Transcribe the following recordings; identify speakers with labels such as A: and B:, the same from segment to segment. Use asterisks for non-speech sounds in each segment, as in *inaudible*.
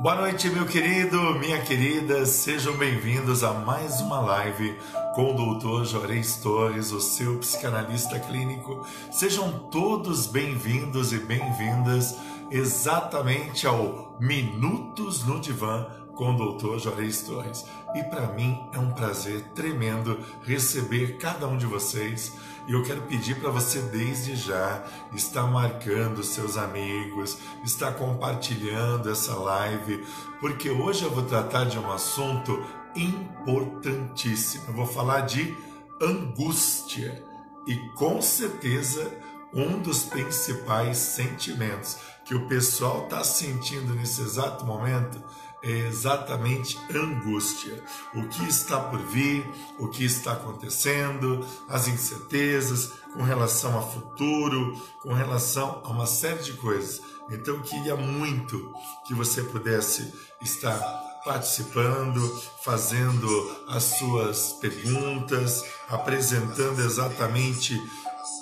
A: Boa noite, meu querido, minha querida, sejam bem-vindos a mais uma live com o doutor Jorez Torres, o seu psicanalista clínico. Sejam todos bem-vindos e bem-vindas exatamente ao Minutos no Divã com o doutor Jorez Torres. E para mim é um prazer tremendo receber cada um de vocês e eu quero pedir para você desde já estar marcando seus amigos, estar compartilhando essa live, porque hoje eu vou tratar de um assunto importantíssimo. Eu vou falar de angústia e com certeza um dos principais sentimentos que o pessoal está sentindo nesse exato momento é exatamente angústia. O que está por vir, o que está acontecendo, as incertezas com relação ao futuro, com relação a uma série de coisas. Então, queria muito que você pudesse estar participando, fazendo as suas perguntas, apresentando exatamente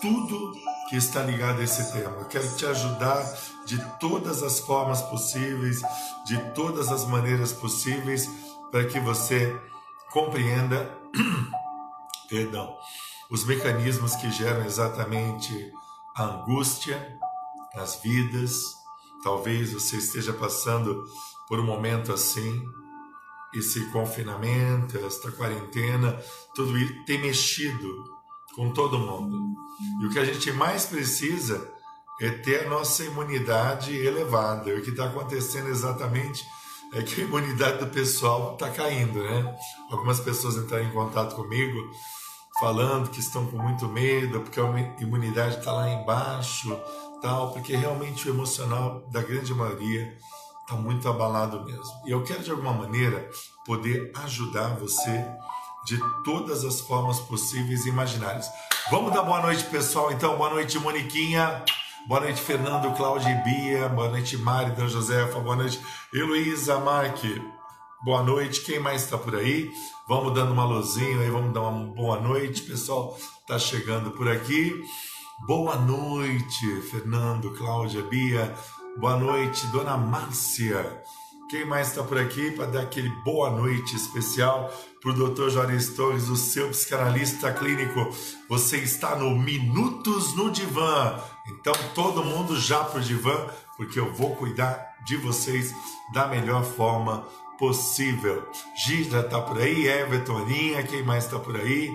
A: tudo que está ligado a esse tema. Eu quero te ajudar de todas as formas possíveis, de todas as maneiras possíveis, para que você compreenda, *clears throat* perdão, os mecanismos que geram exatamente a angústia nas vidas. Talvez você esteja passando por um momento assim, esse confinamento, esta quarentena, tudo isso tem mexido com todo mundo. E o que a gente mais precisa é ter a nossa imunidade elevada. E o que está acontecendo exatamente é que a imunidade do pessoal está caindo, né? Algumas pessoas entraram em contato comigo falando que estão com muito medo porque a imunidade está lá embaixo, tal, porque realmente o emocional da grande maioria está muito abalado mesmo. E eu quero de alguma maneira poder ajudar você de todas as formas possíveis e imaginárias. Vamos dar boa noite, pessoal. Então, boa noite, Moniquinha. Boa noite, Fernando, Cláudia e Bia. Boa noite, Mari, Dan Josefa. Boa noite, Heloísa, Marque. Boa noite. Quem mais está por aí? Vamos dando uma luzinha aí, vamos dar uma boa noite. Pessoal, tá chegando por aqui. Boa noite, Fernando, Cláudia, Bia. Boa noite, Dona Márcia. Quem mais está por aqui para dar aquele boa noite especial para o Dr. Juarez Torres, o seu psicanalista clínico. Você está no Minutos no Divã. Então, todo mundo já para o divã, porque eu vou cuidar de vocês da melhor forma possível. Gisra está por aí, Everton, Aninha, quem mais está por aí?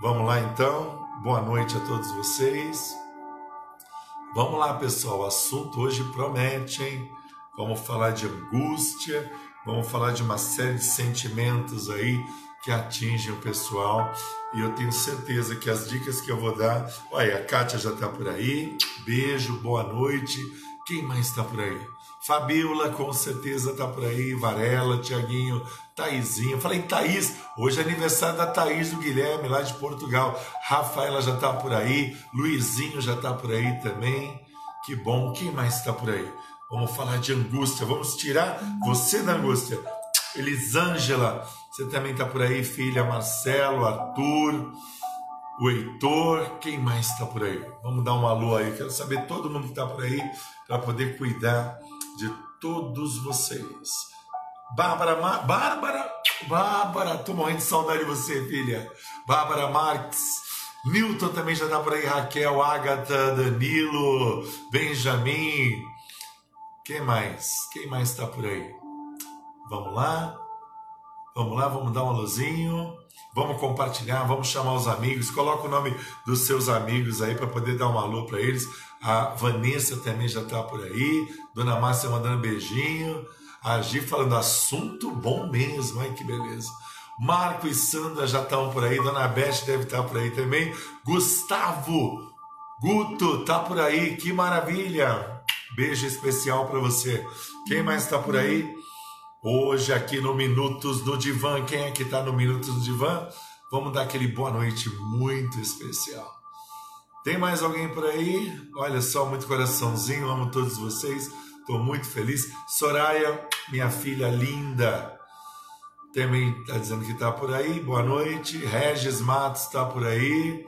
A: Vamos lá então. Boa noite a todos vocês. Vamos lá, pessoal. O assunto hoje promete, hein? Vamos falar de angústia, Vamos falar de uma série de sentimentos aí que atingem o pessoal. E eu tenho certeza que as dicas que eu vou dar. Olha, a Kátia já está por aí. Beijo, boa noite. Quem mais está por aí? Fabiola, com certeza está por aí. Varela, Tiaguinho, Taizinho. Falei, Thaís, hoje é aniversário da Thaís do Guilherme, lá de Portugal. Rafaela já está por aí. Luizinho já está por aí também. Que bom. Quem mais está por aí? Vamos falar de angústia. Vamos tirar você da angústia. Elisângela, você também está por aí, filha. Marcelo, Arthur, o Heitor. Quem mais está por aí? Vamos dar um alô aí. Quero saber todo mundo que está por aí para poder cuidar de todos vocês. Bárbara, Mar... Bárbara, Bárbara, tô morrendo de saudade de você, filha. Bárbara Marques. Newton também já está por aí, Raquel, Agatha, Danilo, Benjamin, quem mais? Quem mais está por aí? Vamos lá? Vamos lá, vamos dar um alôzinho. Vamos compartilhar, vamos chamar os amigos. Coloca o nome dos seus amigos aí para poder dar um alô para eles. A Vanessa também já está por aí. Dona Márcia mandando beijinho. A Gi falando assunto bom mesmo. Ai que beleza. Marco e Sandra já estão por aí. Dona Beth deve estar por aí também. Gustavo Guto tá por aí. Que maravilha. Beijo especial para você. Quem mais está por aí? Hoje aqui no Minutos do Divã. Quem é que está no Minutos do Divã? Vamos dar aquele boa noite muito especial. Tem mais alguém por aí? Olha só, muito coraçãozinho, amo todos vocês. Estou muito feliz. Soraya, minha filha linda, também está dizendo que está por aí. Boa noite. Regis Matos está por aí.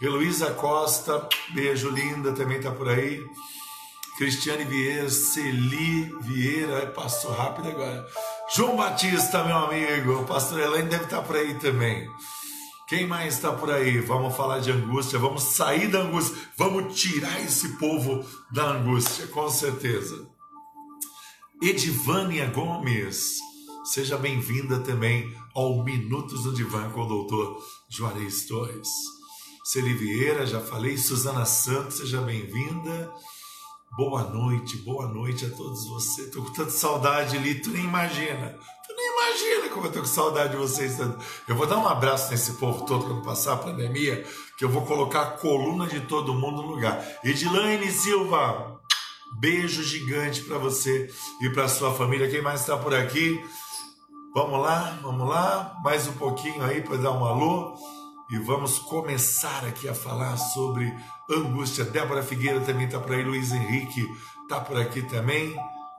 A: Heloísa Costa, beijo linda, também está por aí. Cristiane Vieira, Celi Vieira, passou rápido agora. João Batista, meu amigo, o pastor Elaine deve estar por aí também. Quem mais está por aí? Vamos falar de angústia, vamos sair da angústia, vamos tirar esse povo da angústia, com certeza. Edivânia Gomes, seja bem-vinda também ao Minutos do Divã com o doutor Juarez Torres. Celi Vieira, já falei, Suzana Santos, seja bem-vinda. Boa noite, boa noite a todos vocês. Tô com tanta saudade ali, tu nem imagina. Tu nem imagina como eu tô com saudade de vocês. Eu vou dar um abraço nesse povo todo quando passar a pandemia, que eu vou colocar a coluna de todo mundo no lugar. Edilane Silva, beijo gigante para você e para sua família. Quem mais está por aqui? Vamos lá, vamos lá. Mais um pouquinho aí para dar um alô e vamos começar aqui a falar sobre angústia. Débora Figueira também está por aí, Luiz Henrique está por aqui também.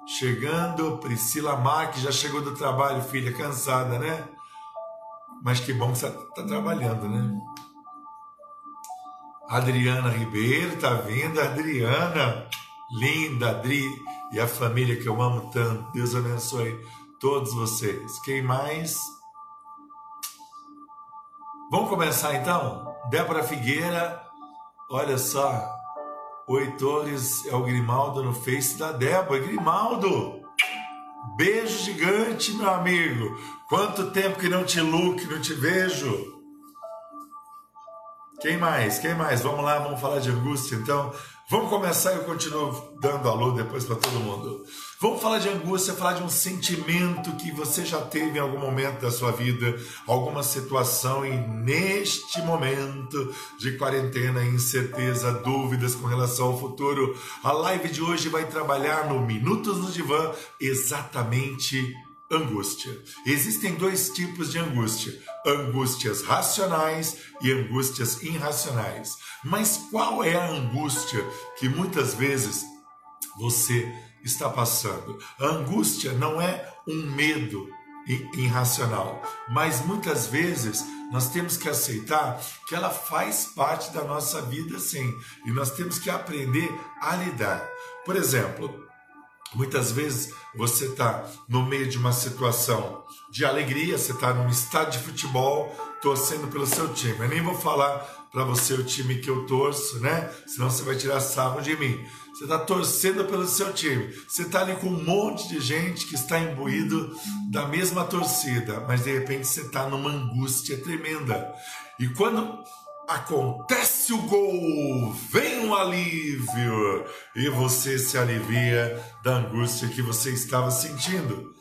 A: Chegando, Priscila Marques já chegou do trabalho, filha, cansada, né? Mas que bom que você está trabalhando, né? Adriana Ribeiro está vindo, Adriana, linda, Adri, e a família que eu amo tanto. Deus abençoe todos vocês. Quem mais? Vamos começar então? Débora Figueira, olha só. Oi Torres, é o Grimaldo no Face da Débora. Grimaldo! Beijo gigante, meu amigo. Quanto tempo que não te look, não te vejo. Quem mais? Quem mais? Vamos lá, vamos falar de angústia então. Vamos começar e eu continuo dando alô depois para todo mundo. Vamos falar de angústia, falar de um sentimento que você já teve em algum momento da sua vida, alguma situação e neste momento de quarentena, incerteza, dúvidas com relação ao futuro. A live de hoje vai trabalhar no Minutos no Divã exatamente angústia. Existem dois tipos de angústia: angústias racionais e angústias irracionais. Mas qual é a angústia que muitas vezes você está passando? A angústia não é um medo irracional, mas muitas vezes nós temos que aceitar que ela faz parte da nossa vida sim, e nós temos que aprender a lidar. Por exemplo, Muitas vezes você está no meio de uma situação de alegria, você está num estádio de futebol torcendo pelo seu time. Eu nem vou falar para você o time que eu torço, né? Senão você vai tirar sarro de mim. Você está torcendo pelo seu time. Você está ali com um monte de gente que está imbuído da mesma torcida, mas de repente você está numa angústia tremenda. E quando acontece o gol, vem um alívio e você se alivia da angústia que você estava sentindo.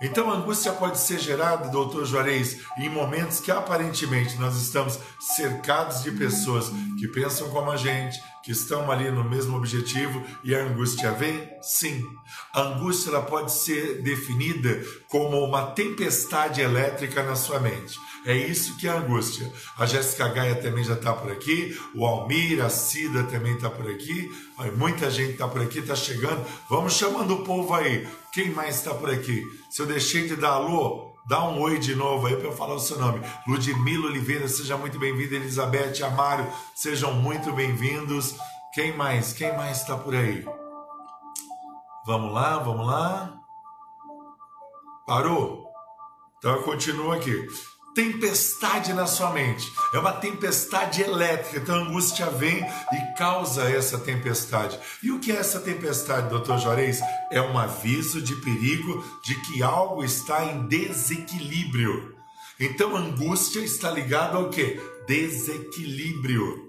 A: Então a angústia pode ser gerada, doutor Juarez, em momentos que aparentemente nós estamos cercados de pessoas que pensam como a gente, que estão ali no mesmo objetivo e a angústia vem? Sim. A angústia ela pode ser definida como uma tempestade elétrica na sua mente. É isso que é angústia. A Jéssica Gaia também já está por aqui, o Almir, a Cida também está por aqui, muita gente está por aqui, está chegando. Vamos chamando o povo aí. Quem mais está por aqui? Se eu deixei de dar alô, dá um oi de novo aí para eu falar o seu nome. Ludmila Oliveira, seja muito bem-vinda. Elizabeth Amário, sejam muito bem-vindos. Quem mais? Quem mais está por aí? Vamos lá, vamos lá. Parou? Então eu continuo aqui tempestade na sua mente. É uma tempestade elétrica. Então a angústia vem e causa essa tempestade. E o que é essa tempestade, doutor Juarez? É um aviso de perigo de que algo está em desequilíbrio. Então a angústia está ligada ao que? Desequilíbrio.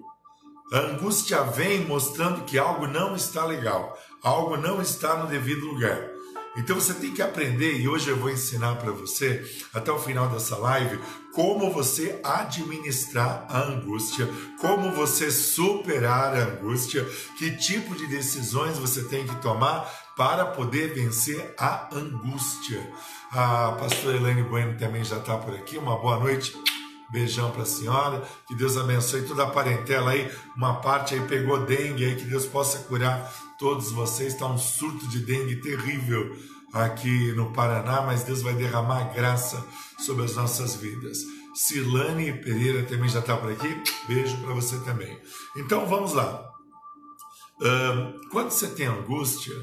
A: A angústia vem mostrando que algo não está legal, algo não está no devido lugar. Então você tem que aprender, e hoje eu vou ensinar para você, até o final dessa live, como você administrar a angústia, como você superar a angústia, que tipo de decisões você tem que tomar para poder vencer a angústia. A pastora Elaine Bueno também já está por aqui. Uma boa noite. Beijão para a senhora, que Deus abençoe toda a parentela aí. Uma parte aí pegou dengue aí, que Deus possa curar todos vocês. Está um surto de dengue terrível aqui no Paraná, mas Deus vai derramar graça sobre as nossas vidas. Silane Pereira também já está por aqui. Beijo para você também. Então vamos lá. quando você tem angústia,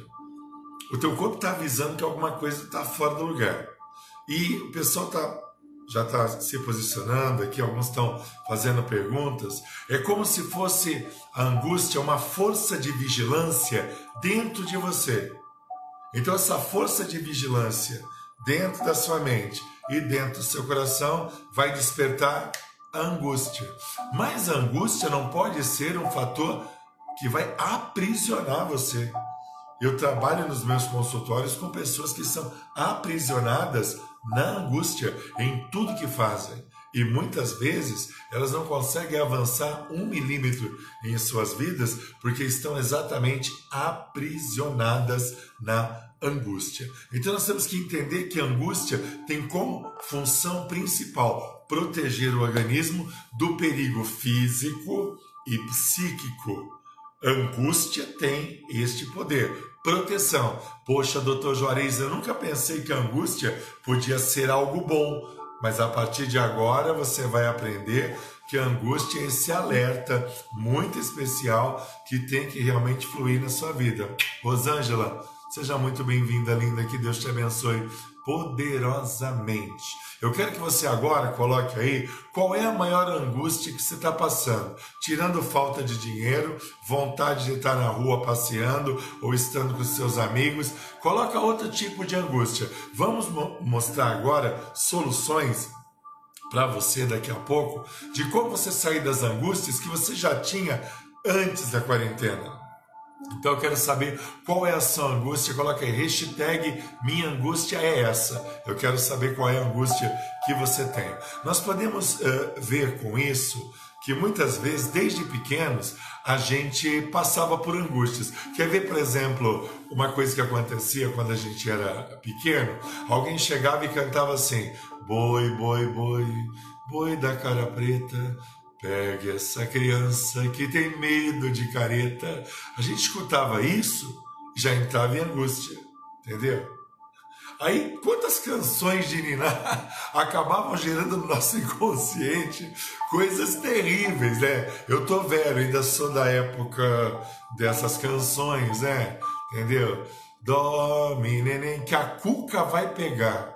A: o teu corpo está avisando que alguma coisa está fora do lugar. E o pessoal tá, já está se posicionando aqui, alguns estão fazendo perguntas. É como se fosse a angústia uma força de vigilância dentro de você. Então, essa força de vigilância dentro da sua mente e dentro do seu coração vai despertar a angústia. Mas a angústia não pode ser um fator que vai aprisionar você. Eu trabalho nos meus consultórios com pessoas que são aprisionadas na angústia em tudo que fazem. E muitas vezes elas não conseguem avançar um milímetro em suas vidas porque estão exatamente aprisionadas na angústia. Então nós temos que entender que a angústia tem como função principal proteger o organismo do perigo físico e psíquico. Angústia tem este poder. Proteção. Poxa, doutor Juarez, eu nunca pensei que a angústia podia ser algo bom, mas a partir de agora você vai aprender que a angústia é esse alerta muito especial que tem que realmente fluir na sua vida. Rosângela, Seja muito bem-vinda, linda, que Deus te abençoe poderosamente. Eu quero que você agora coloque aí qual é a maior angústia que você está passando, tirando falta de dinheiro, vontade de estar na rua passeando ou estando com seus amigos. Coloca outro tipo de angústia. Vamos mo mostrar agora soluções para você daqui a pouco de como você sair das angústias que você já tinha antes da quarentena. Então eu quero saber qual é a sua angústia. Coloca aí, hashtag minha angústia é essa. Eu quero saber qual é a angústia que você tem. Nós podemos uh, ver com isso que muitas vezes, desde pequenos, a gente passava por angústias. Quer ver, por exemplo, uma coisa que acontecia quando a gente era pequeno? Alguém chegava e cantava assim: boi, boi, boi, boi da cara preta, Pegue essa criança que tem medo de careta. A gente escutava isso já entrava em angústia, entendeu? Aí, quantas canções de Niná *laughs* acabavam gerando no nosso inconsciente coisas terríveis, né? Eu tô velho, ainda sou da época dessas canções, né? Entendeu? Dorme, neném, que a cuca vai pegar.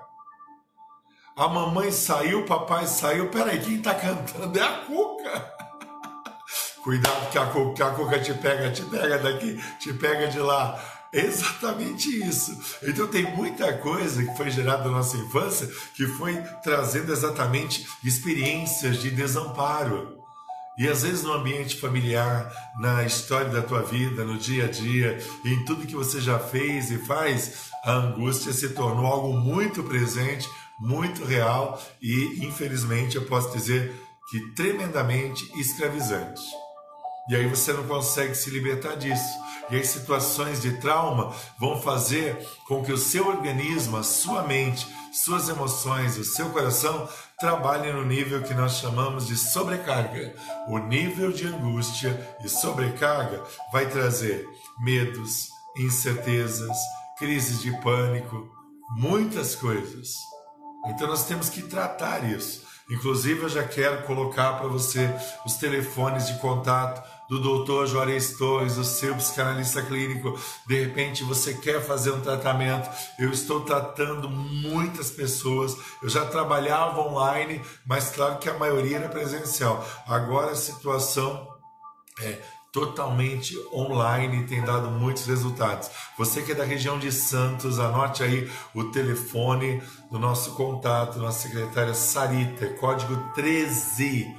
A: A mamãe saiu, o papai saiu. Peraí, quem tá cantando é a Cuca. *laughs* Cuidado que a Cuca, que a Cuca te pega, te pega daqui, te pega de lá. Exatamente isso. Então tem muita coisa que foi gerada na nossa infância que foi trazendo exatamente experiências de desamparo. E às vezes no ambiente familiar, na história da tua vida, no dia a dia, em tudo que você já fez e faz, a angústia se tornou algo muito presente muito real e, infelizmente, eu posso dizer que tremendamente escravizante. E aí você não consegue se libertar disso. E as situações de trauma vão fazer com que o seu organismo, a sua mente, suas emoções, o seu coração trabalhem no nível que nós chamamos de sobrecarga. O nível de angústia e sobrecarga vai trazer medos, incertezas, crises de pânico, muitas coisas. Então nós temos que tratar isso. Inclusive, eu já quero colocar para você os telefones de contato do Dr. Juarez Torres, o seu psicanalista clínico. De repente, você quer fazer um tratamento. Eu estou tratando muitas pessoas. Eu já trabalhava online, mas claro que a maioria era presencial. Agora a situação é totalmente online e tem dado muitos resultados. Você que é da região de Santos, anote aí o telefone do nosso contato, nossa secretária Sarita, código 13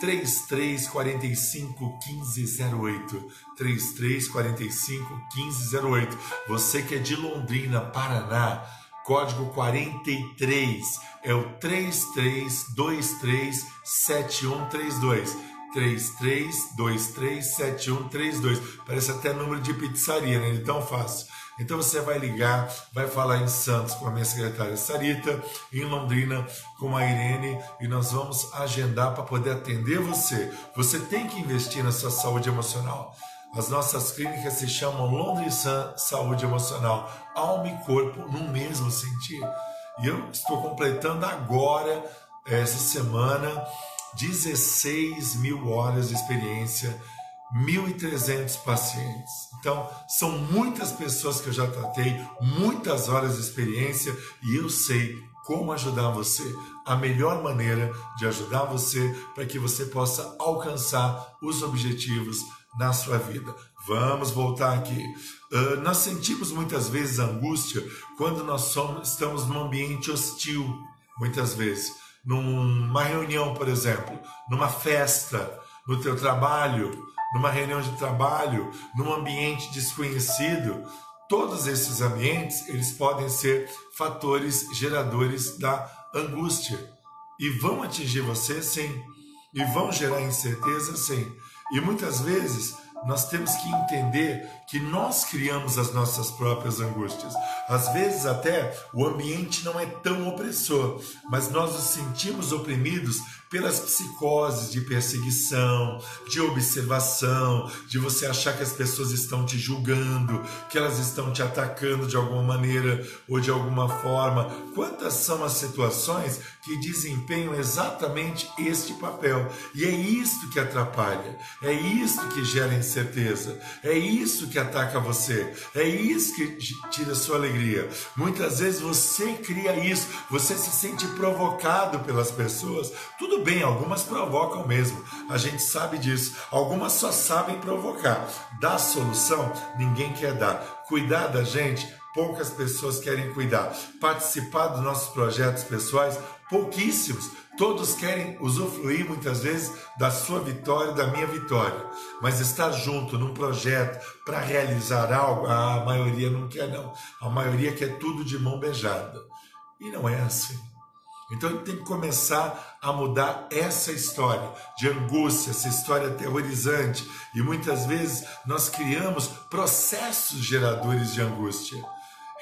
A: 3345 1508 3345 1508. Você que é de Londrina, Paraná, código 43 é o 3323 7132 33237132. Parece até número de pizzaria, né? Ele tão fácil. Então você vai ligar, vai falar em Santos com a minha secretária Sarita, em Londrina com a Irene e nós vamos agendar para poder atender você. Você tem que investir na sua saúde emocional. As nossas clínicas se chamam Londres Saúde Emocional, alma e corpo no mesmo sentido. E eu estou completando agora, essa semana, 16 mil horas de experiência 1.300 pacientes. Então, são muitas pessoas que eu já tratei, muitas horas de experiência e eu sei como ajudar você. A melhor maneira de ajudar você para que você possa alcançar os objetivos na sua vida. Vamos voltar aqui. Uh, nós sentimos muitas vezes angústia quando nós somos, estamos num ambiente hostil, muitas vezes. Numa reunião, por exemplo, numa festa, no teu trabalho, numa reunião de trabalho, num ambiente desconhecido. Todos esses ambientes, eles podem ser fatores geradores da angústia e vão atingir você sim, e vão gerar incerteza sim. E muitas vezes nós temos que entender que nós criamos as nossas próprias angústias. Às vezes até o ambiente não é tão opressor, mas nós nos sentimos oprimidos pelas psicoses de perseguição, de observação, de você achar que as pessoas estão te julgando, que elas estão te atacando de alguma maneira ou de alguma forma. Quantas são as situações que desempenham exatamente este papel? E é isto que atrapalha, é isto que gera incerteza, é isso que ataca você, é isso que tira sua alegria. Muitas vezes você cria isso, você se sente provocado pelas pessoas. Tudo bem, algumas provocam mesmo, a gente sabe disso. Algumas só sabem provocar. Dar solução, ninguém quer dar. Cuidar da gente, poucas pessoas querem cuidar. Participar dos nossos projetos pessoais, pouquíssimos. Todos querem usufruir muitas vezes da sua vitória, da minha vitória. Mas estar junto num projeto para realizar algo, a maioria não quer, não. A maioria quer tudo de mão beijada. E não é assim. Então ele tem que começar a mudar essa história de angústia, essa história aterrorizante. E muitas vezes nós criamos processos geradores de angústia.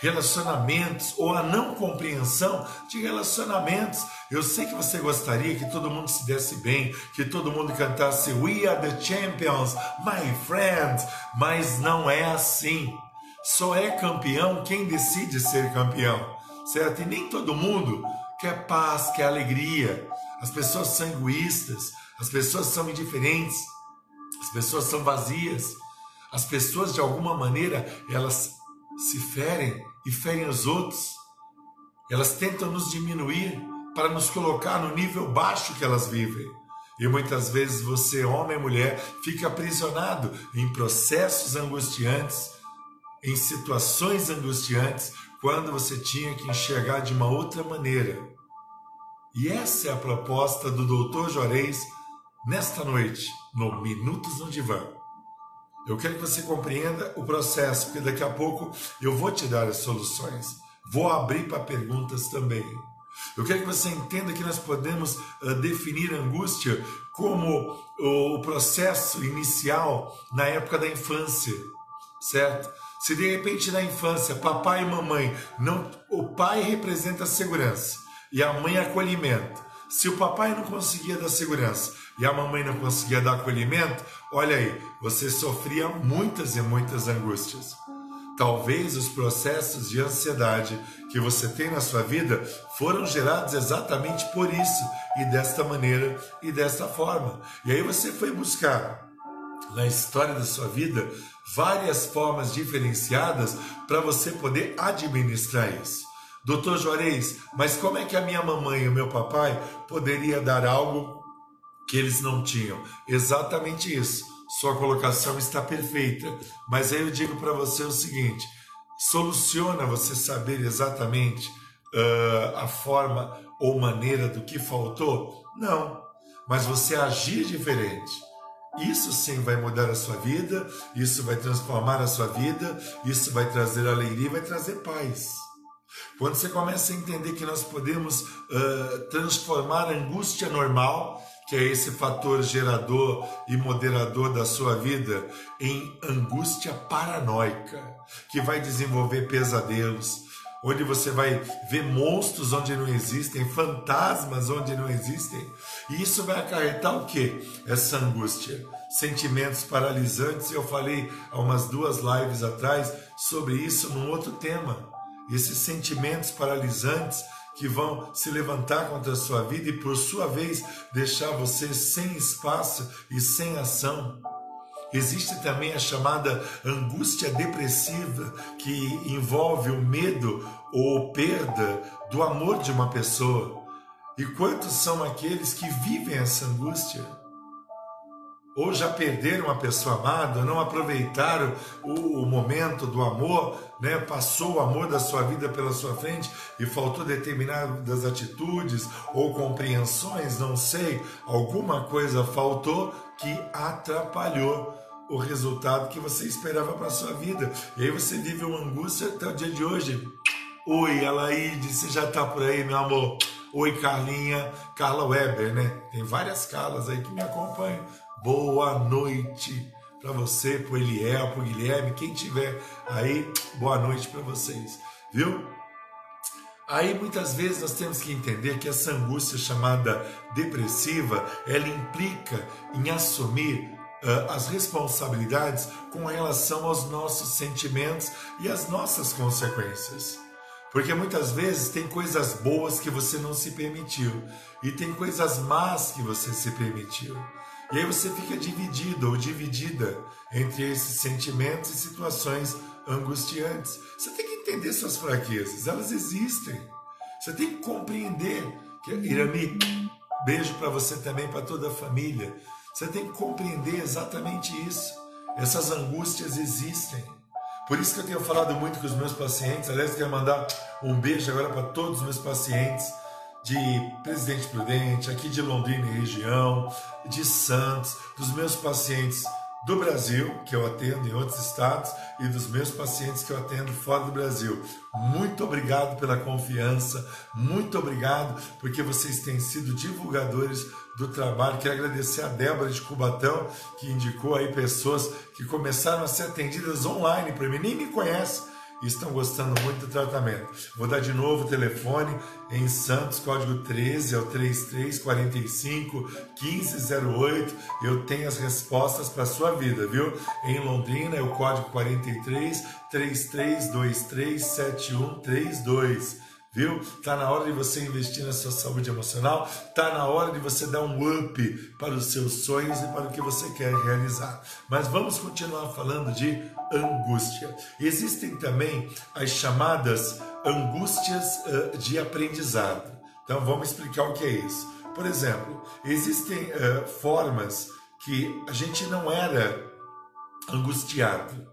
A: Relacionamentos ou a não compreensão de relacionamentos. Eu sei que você gostaria que todo mundo se desse bem, que todo mundo cantasse We are the champions, my friends, mas não é assim. Só é campeão quem decide ser campeão, certo? E nem todo mundo quer paz, quer alegria. As pessoas são egoístas, as pessoas são indiferentes, as pessoas são vazias. As pessoas, de alguma maneira, elas se ferem e ferem os outros. Elas tentam nos diminuir para nos colocar no nível baixo que elas vivem. E muitas vezes você, homem e mulher, fica aprisionado em processos angustiantes, em situações angustiantes, quando você tinha que enxergar de uma outra maneira. E essa é a proposta do Dr. Juarez nesta noite, no Minutos no Divã. Eu quero que você compreenda o processo, porque daqui a pouco eu vou te dar as soluções. Vou abrir para perguntas também. Eu quero que você entenda que nós podemos uh, definir angústia como o processo inicial na época da infância, certo? Se de repente na infância papai e mamãe não, o pai representa a segurança e a mãe acolhimento. Se o papai não conseguia dar segurança e a mamãe não conseguia dar acolhimento, olha aí, você sofria muitas e muitas angústias. Talvez os processos de ansiedade que você tem na sua vida foram gerados exatamente por isso e desta maneira e desta forma. E aí você foi buscar na história da sua vida várias formas diferenciadas para você poder administrar isso. Doutor Juarez, mas como é que a minha mamãe e o meu papai poderia dar algo que eles não tinham? Exatamente isso. Sua colocação está perfeita. Mas aí eu digo para você o seguinte: soluciona você saber exatamente uh, a forma ou maneira do que faltou? Não. Mas você agir diferente isso sim vai mudar a sua vida, isso vai transformar a sua vida, isso vai trazer alegria, vai trazer paz. Quando você começa a entender que nós podemos uh, transformar a angústia normal, que é esse fator gerador e moderador da sua vida, em angústia paranoica, que vai desenvolver pesadelos, onde você vai ver monstros onde não existem, fantasmas onde não existem. E isso vai acarretar o que? Essa angústia, sentimentos paralisantes. Eu falei há umas duas lives atrás sobre isso num outro tema. Esses sentimentos paralisantes que vão se levantar contra a sua vida e, por sua vez, deixar você sem espaço e sem ação. Existe também a chamada angústia depressiva, que envolve o medo ou perda do amor de uma pessoa. E quantos são aqueles que vivem essa angústia? Ou já perderam a pessoa amada, não aproveitaram o, o, momento do amor, né? passou o amor da sua vida pela sua frente e faltou determinadas atitudes ou compreensões, não sei, alguma coisa faltou que atrapalhou o resultado que você esperava para sua vida. E aí você vive uma angústia até o dia de hoje. Oi, Alaide, você já está por aí, meu amor? Oi, Carlinha, Carla Weber, né? Tem várias Carlas aí que me acompanham. Boa noite para você, para o Eliel, para o Guilherme, quem tiver aí, boa noite para vocês, viu? Aí muitas vezes nós temos que entender que essa angústia chamada depressiva, ela implica em assumir uh, as responsabilidades com relação aos nossos sentimentos e às nossas consequências. Porque muitas vezes tem coisas boas que você não se permitiu e tem coisas más que você se permitiu. E aí você fica dividido ou dividida entre esses sentimentos e situações angustiantes. Você tem que entender suas fraquezas, elas existem. Você tem que compreender que Irami, beijo para você também, para toda a família. Você tem que compreender exatamente isso. Essas angústias existem. Por isso que eu tenho falado muito com os meus pacientes. Aliás, eu quero mandar um beijo agora para todos os meus pacientes de Presidente Prudente, aqui de Londrina e região, de Santos, dos meus pacientes do Brasil, que eu atendo em outros estados, e dos meus pacientes que eu atendo fora do Brasil. Muito obrigado pela confiança, muito obrigado porque vocês têm sido divulgadores do trabalho. Quero agradecer a Débora de Cubatão, que indicou aí pessoas que começaram a ser atendidas online para mim, nem me conhece estão gostando muito do tratamento. Vou dar de novo o telefone em Santos, código 13 é o 3345 1508. Eu tenho as respostas para a sua vida, viu? Em Londrina é o código 43 3323 7132 viu? Tá na hora de você investir na sua saúde emocional, tá na hora de você dar um up para os seus sonhos e para o que você quer realizar. Mas vamos continuar falando de angústia. Existem também as chamadas angústias uh, de aprendizado. Então vamos explicar o que é isso. Por exemplo, existem uh, formas que a gente não era angustiado,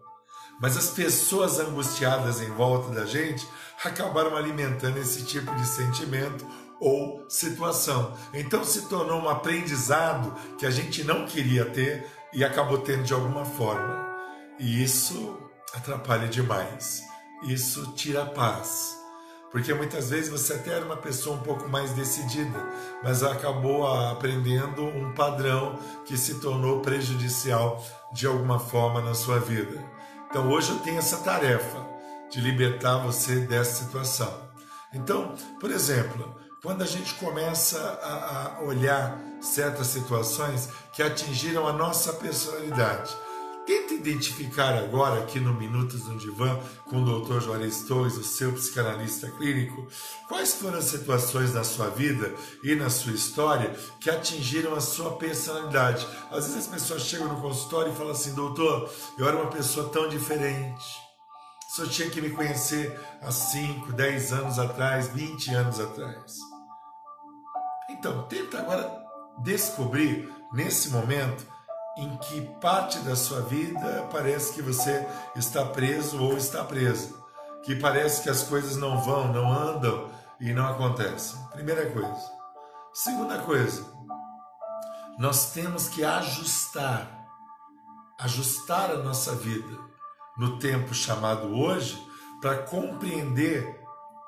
A: mas as pessoas angustiadas em volta da gente acabaram alimentando esse tipo de sentimento ou situação. Então se tornou um aprendizado que a gente não queria ter e acabou tendo de alguma forma. E isso atrapalha demais. Isso tira a paz. Porque muitas vezes você até era uma pessoa um pouco mais decidida, mas acabou aprendendo um padrão que se tornou prejudicial de alguma forma na sua vida. Então hoje eu tenho essa tarefa de libertar você dessa situação. Então, por exemplo, quando a gente começa a, a olhar certas situações que atingiram a nossa personalidade, Tenta identificar agora, aqui no Minutos no Divã, com o Dr. Juarez Torres, o seu psicanalista clínico, quais foram as situações na sua vida e na sua história que atingiram a sua personalidade. Às vezes as pessoas chegam no consultório e falam assim, doutor, eu era uma pessoa tão diferente. O senhor tinha que me conhecer há 5, 10 anos atrás, 20 anos atrás. Então, tenta agora descobrir, nesse momento, em que parte da sua vida parece que você está preso ou está presa, que parece que as coisas não vão, não andam e não acontecem. Primeira coisa. Segunda coisa, nós temos que ajustar, ajustar a nossa vida no tempo chamado hoje para compreender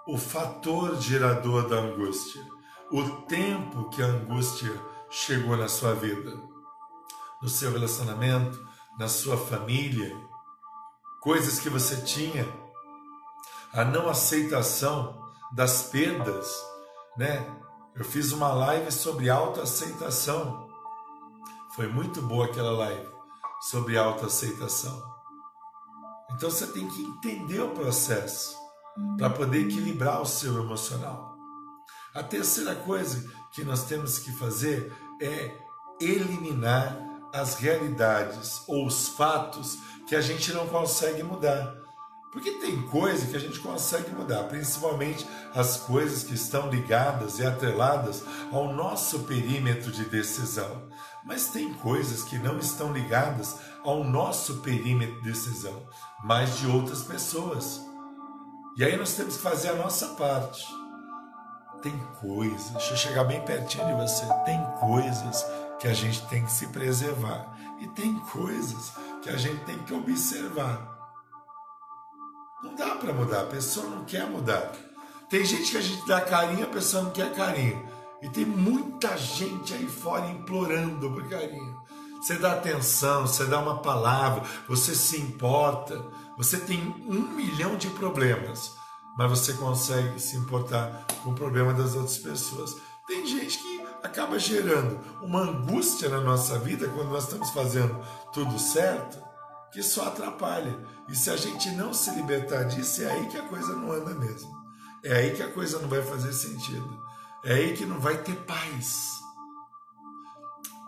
A: o fator gerador da angústia, o tempo que a angústia chegou na sua vida no seu relacionamento, na sua família, coisas que você tinha, a não aceitação das perdas, né? Eu fiz uma live sobre autoaceitação. Foi muito boa aquela live sobre autoaceitação. Então você tem que entender o processo para poder equilibrar o seu emocional. A terceira coisa que nós temos que fazer é eliminar as realidades ou os fatos que a gente não consegue mudar. Porque tem coisa que a gente consegue mudar, principalmente as coisas que estão ligadas e atreladas ao nosso perímetro de decisão. Mas tem coisas que não estão ligadas ao nosso perímetro de decisão, mas de outras pessoas. E aí nós temos que fazer a nossa parte. Tem coisas, deixa eu chegar bem pertinho de você, tem coisas que a gente tem que se preservar e tem coisas que a gente tem que observar. Não dá para mudar, a pessoa não quer mudar. Tem gente que a gente dá carinho, a pessoa não quer carinho. E tem muita gente aí fora implorando por carinho. Você dá atenção, você dá uma palavra, você se importa, você tem um milhão de problemas, mas você consegue se importar com o problema das outras pessoas. Tem gente que acaba gerando uma angústia na nossa vida quando nós estamos fazendo tudo certo, que só atrapalha. E se a gente não se libertar disso, é aí que a coisa não anda mesmo. É aí que a coisa não vai fazer sentido. É aí que não vai ter paz.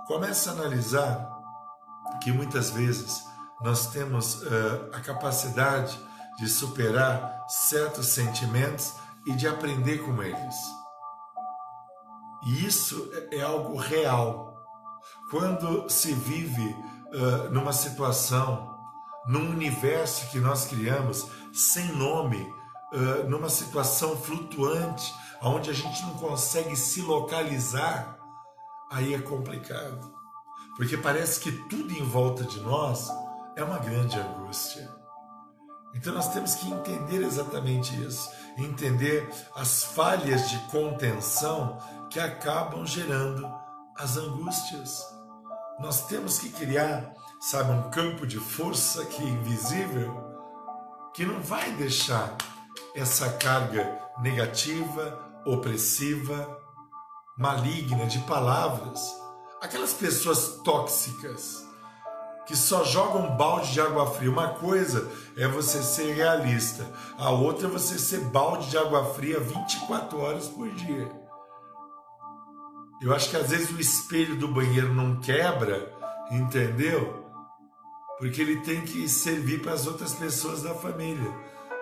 A: Começa a analisar que muitas vezes nós temos uh, a capacidade de superar certos sentimentos e de aprender com eles. E isso é, é algo real. Quando se vive uh, numa situação, num universo que nós criamos sem nome, uh, numa situação flutuante, onde a gente não consegue se localizar, aí é complicado. Porque parece que tudo em volta de nós é uma grande angústia. Então nós temos que entender exatamente isso, entender as falhas de contenção que acabam gerando as angústias. Nós temos que criar, sabe, um campo de força que é invisível, que não vai deixar essa carga negativa, opressiva, maligna de palavras, aquelas pessoas tóxicas que só jogam balde de água fria. Uma coisa é você ser realista, a outra é você ser balde de água fria 24 horas por dia. Eu acho que às vezes o espelho do banheiro não quebra, entendeu? Porque ele tem que servir para as outras pessoas da família.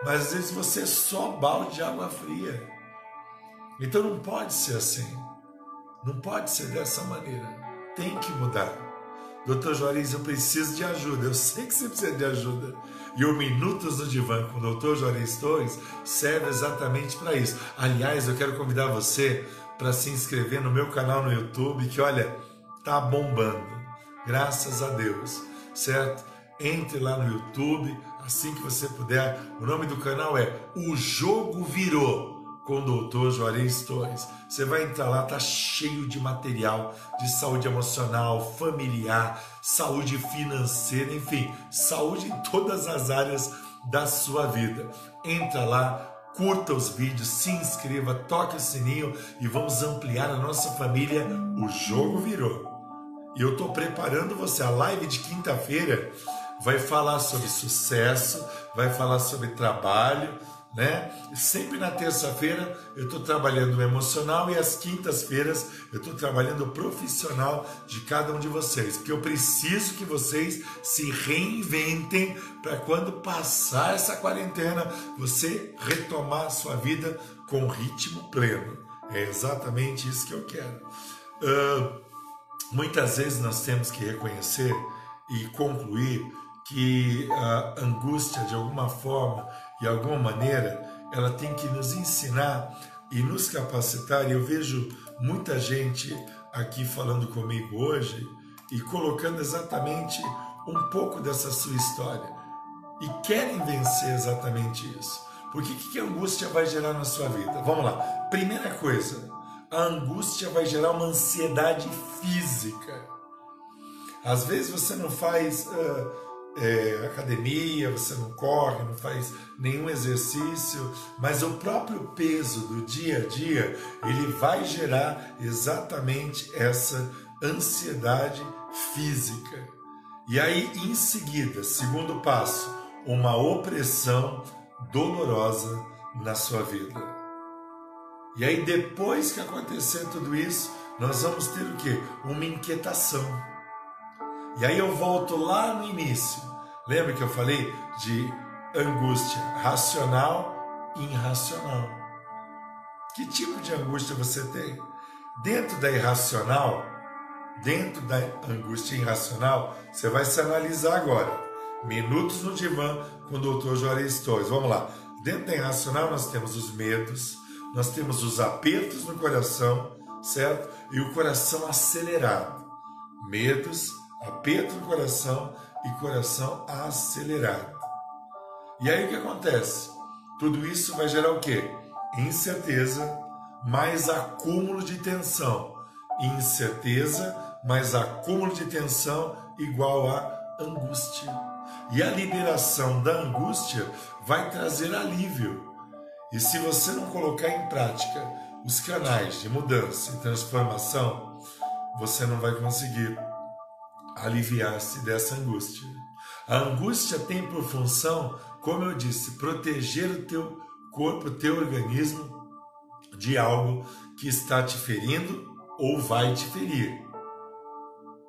A: Mas às vezes você é só balde de água fria. Então não pode ser assim. Não pode ser dessa maneira. Tem que mudar. Doutor Juarez, eu preciso de ajuda. Eu sei que você precisa de ajuda. E o Minutos do Divã com o Doutor Juarez Torres serve exatamente para isso. Aliás, eu quero convidar você para se inscrever no meu canal no YouTube, que olha, tá bombando. Graças a Deus, certo? Entre lá no YouTube assim que você puder. O nome do canal é O Jogo Virou com o doutor Juarez Torres. Você vai entrar lá, tá cheio de material de saúde emocional, familiar, saúde financeira, enfim, saúde em todas as áreas da sua vida. Entra lá, curta os vídeos, se inscreva, toque o sininho e vamos ampliar a nossa família. O jogo virou. E eu estou preparando você. A live de quinta-feira vai falar sobre sucesso, vai falar sobre trabalho né? Sempre na terça-feira eu estou trabalhando o emocional e às quintas-feiras eu estou trabalhando o profissional de cada um de vocês, porque eu preciso que vocês se reinventem para quando passar essa quarentena você retomar a sua vida com ritmo pleno. É exatamente isso que eu quero. Uh, muitas vezes nós temos que reconhecer e concluir que a angústia de alguma forma de alguma maneira, ela tem que nos ensinar e nos capacitar. E eu vejo muita gente aqui falando comigo hoje e colocando exatamente um pouco dessa sua história e querem vencer exatamente isso. Porque o que a angústia vai gerar na sua vida? Vamos lá. Primeira coisa, a angústia vai gerar uma ansiedade física. Às vezes você não faz. Uh, é, academia, você não corre, não faz nenhum exercício, mas o próprio peso do dia a dia ele vai gerar exatamente essa ansiedade física. E aí, em seguida, segundo passo, uma opressão dolorosa na sua vida. E aí, depois que acontecer tudo isso, nós vamos ter o que? Uma inquietação E aí eu volto lá no início. Lembra que eu falei de angústia racional e irracional? Que tipo de angústia você tem? Dentro da irracional, dentro da angústia irracional, você vai se analisar agora. Minutos no divã com o Dr. Juarez Torres. Vamos lá. Dentro da irracional nós temos os medos, nós temos os apertos no coração, certo? E o coração acelerado. Medos, aperto no coração e coração acelerado. E aí o que acontece? Tudo isso vai gerar o quê? Incerteza mais acúmulo de tensão. Incerteza mais acúmulo de tensão igual a angústia. E a liberação da angústia vai trazer alívio. E se você não colocar em prática os canais de mudança e transformação, você não vai conseguir aliviar-se dessa angústia. A angústia tem por função, como eu disse, proteger o teu corpo, o teu organismo de algo que está te ferindo ou vai te ferir,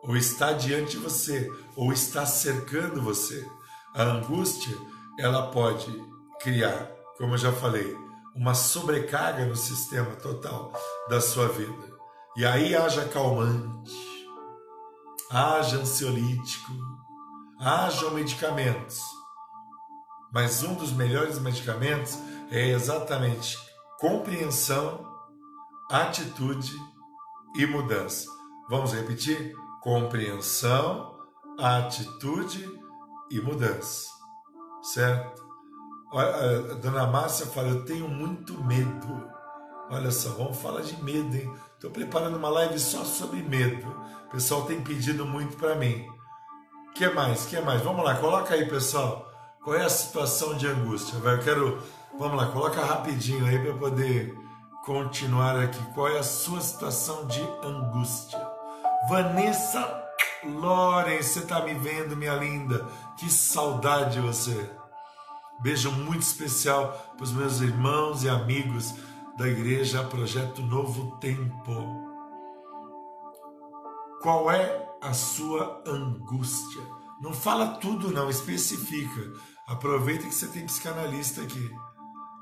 A: ou está diante de você, ou está cercando você. A angústia, ela pode criar, como eu já falei, uma sobrecarga no sistema total da sua vida. E aí haja calmante, haja ansiolítico, haja medicamentos. Mas um dos melhores medicamentos é exatamente compreensão, atitude e mudança. Vamos repetir? Compreensão, atitude e mudança. Certo? A dona Márcia fala: Eu tenho muito medo. Olha só, vamos falar de medo, hein? Estou preparando uma live só sobre medo. Pessoal tem pedido muito para mim. que mais? que mais? Vamos lá, coloca aí, pessoal. Qual é a situação de angústia? Eu quero Vamos lá, coloca rapidinho aí para poder continuar aqui. Qual é a sua situação de angústia? Vanessa Loren, você está me vendo, minha linda? Que saudade de você. Beijo muito especial para os meus irmãos e amigos da igreja Projeto Novo Tempo. Qual é a sua angústia? Não fala tudo, não, especifica. Aproveita que você tem psicanalista aqui.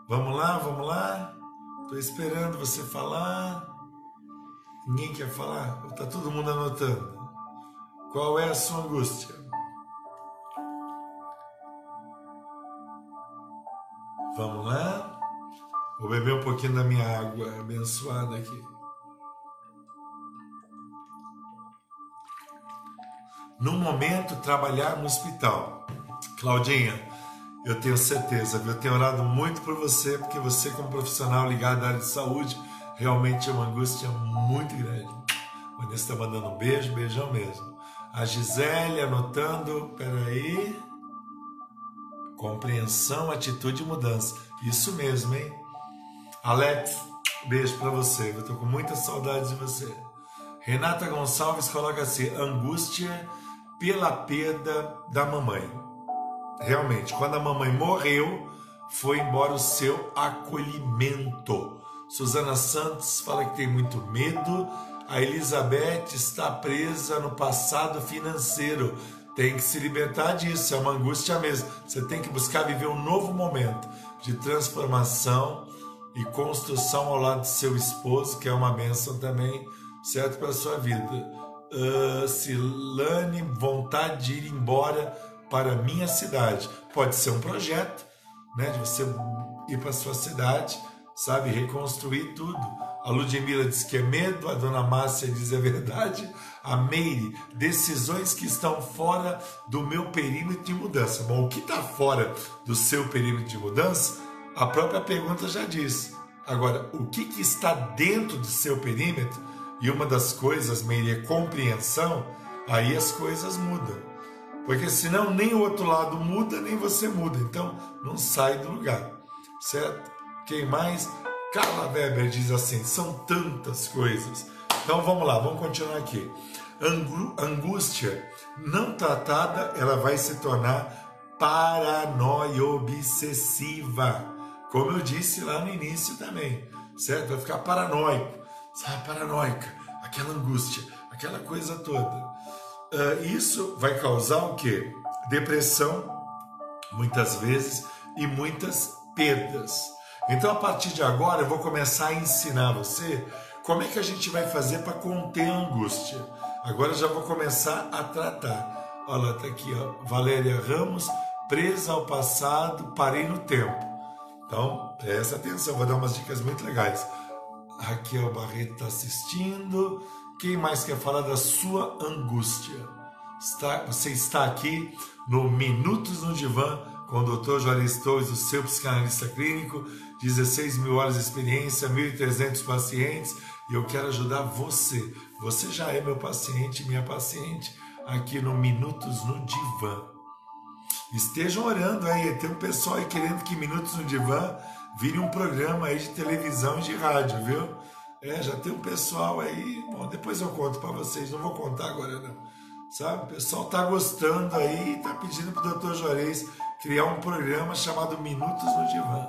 A: Vamos lá, vamos lá. Estou esperando você falar. Ninguém quer falar? Está todo mundo anotando? Qual é a sua angústia? Vamos lá? Vou beber um pouquinho da minha água abençoada aqui. No momento, trabalhar no hospital. Claudinha, eu tenho certeza, eu tenho orado muito por você, porque você, como profissional ligado à área de saúde, realmente é uma angústia muito grande. Vanessa está mandando um beijo, beijão mesmo. A Gisele anotando, peraí. Compreensão, atitude e mudança. Isso mesmo, hein? Alex, beijo para você. Eu tô com muita saudade de você. Renata Gonçalves coloca assim: angústia pela perda da mamãe realmente, quando a mamãe morreu, foi embora o seu acolhimento. Susana Santos fala que tem muito medo. A Elizabeth está presa no passado financeiro. Tem que se libertar disso, é uma angústia mesmo. Você tem que buscar viver um novo momento de transformação e construção ao lado do seu esposo, que é uma bênção também, certo, para a sua vida. Uh, Silane, vontade de ir embora para minha cidade. Pode ser um projeto, né, de você ir para sua cidade, sabe, reconstruir tudo. A Ludmilla diz que é medo, a dona Márcia diz é verdade, a Meire, decisões que estão fora do meu perímetro de mudança. Bom, o que está fora do seu perímetro de mudança, a própria pergunta já diz. Agora, o que, que está dentro do seu perímetro, e uma das coisas, Meire, é compreensão, aí as coisas mudam. Porque senão nem o outro lado muda, nem você muda. Então não sai do lugar, certo? Quem mais? Carla Weber diz assim: são tantas coisas. Então vamos lá, vamos continuar aqui. Angústia não tratada, ela vai se tornar paranoia obsessiva. Como eu disse lá no início também, certo? Vai ficar paranoico, sabe? Paranoica, aquela angústia, aquela coisa toda. uh, isso vai causar o quê? Depressão, muitas vezes, e muitas perdas. Então, a partir de agora, eu vou começar a ensinar você como é que a gente vai fazer para conter a angústia. Agora já vou começar a tratar. Olha, tá aqui, ó, Valéria Ramos, presa ao passado, parei no tempo. Então, presta atenção, vou dar umas dicas muito legais. Raquel Barreto está assistindo. Quem mais quer falar da sua angústia? Está, você está aqui no Minutos no Divã com o Dr. Juarez Torres, o seu psicanalista clínico, 16 mil horas de experiência, 1.300 pacientes, e eu quero ajudar você. Você já é meu paciente, minha paciente, aqui no Minutos no Divã. Estejam orando aí, tem um pessoal aí querendo que Minutos no Divã vire um programa aí de televisão e de rádio, viu? É, já tem um pessoal aí, bom, depois eu conto para vocês, não vou contar agora não. Sabe, o pessoal tá gostando aí tá pedindo pro Dr. Juarez criar um programa chamado Minutos no Divã.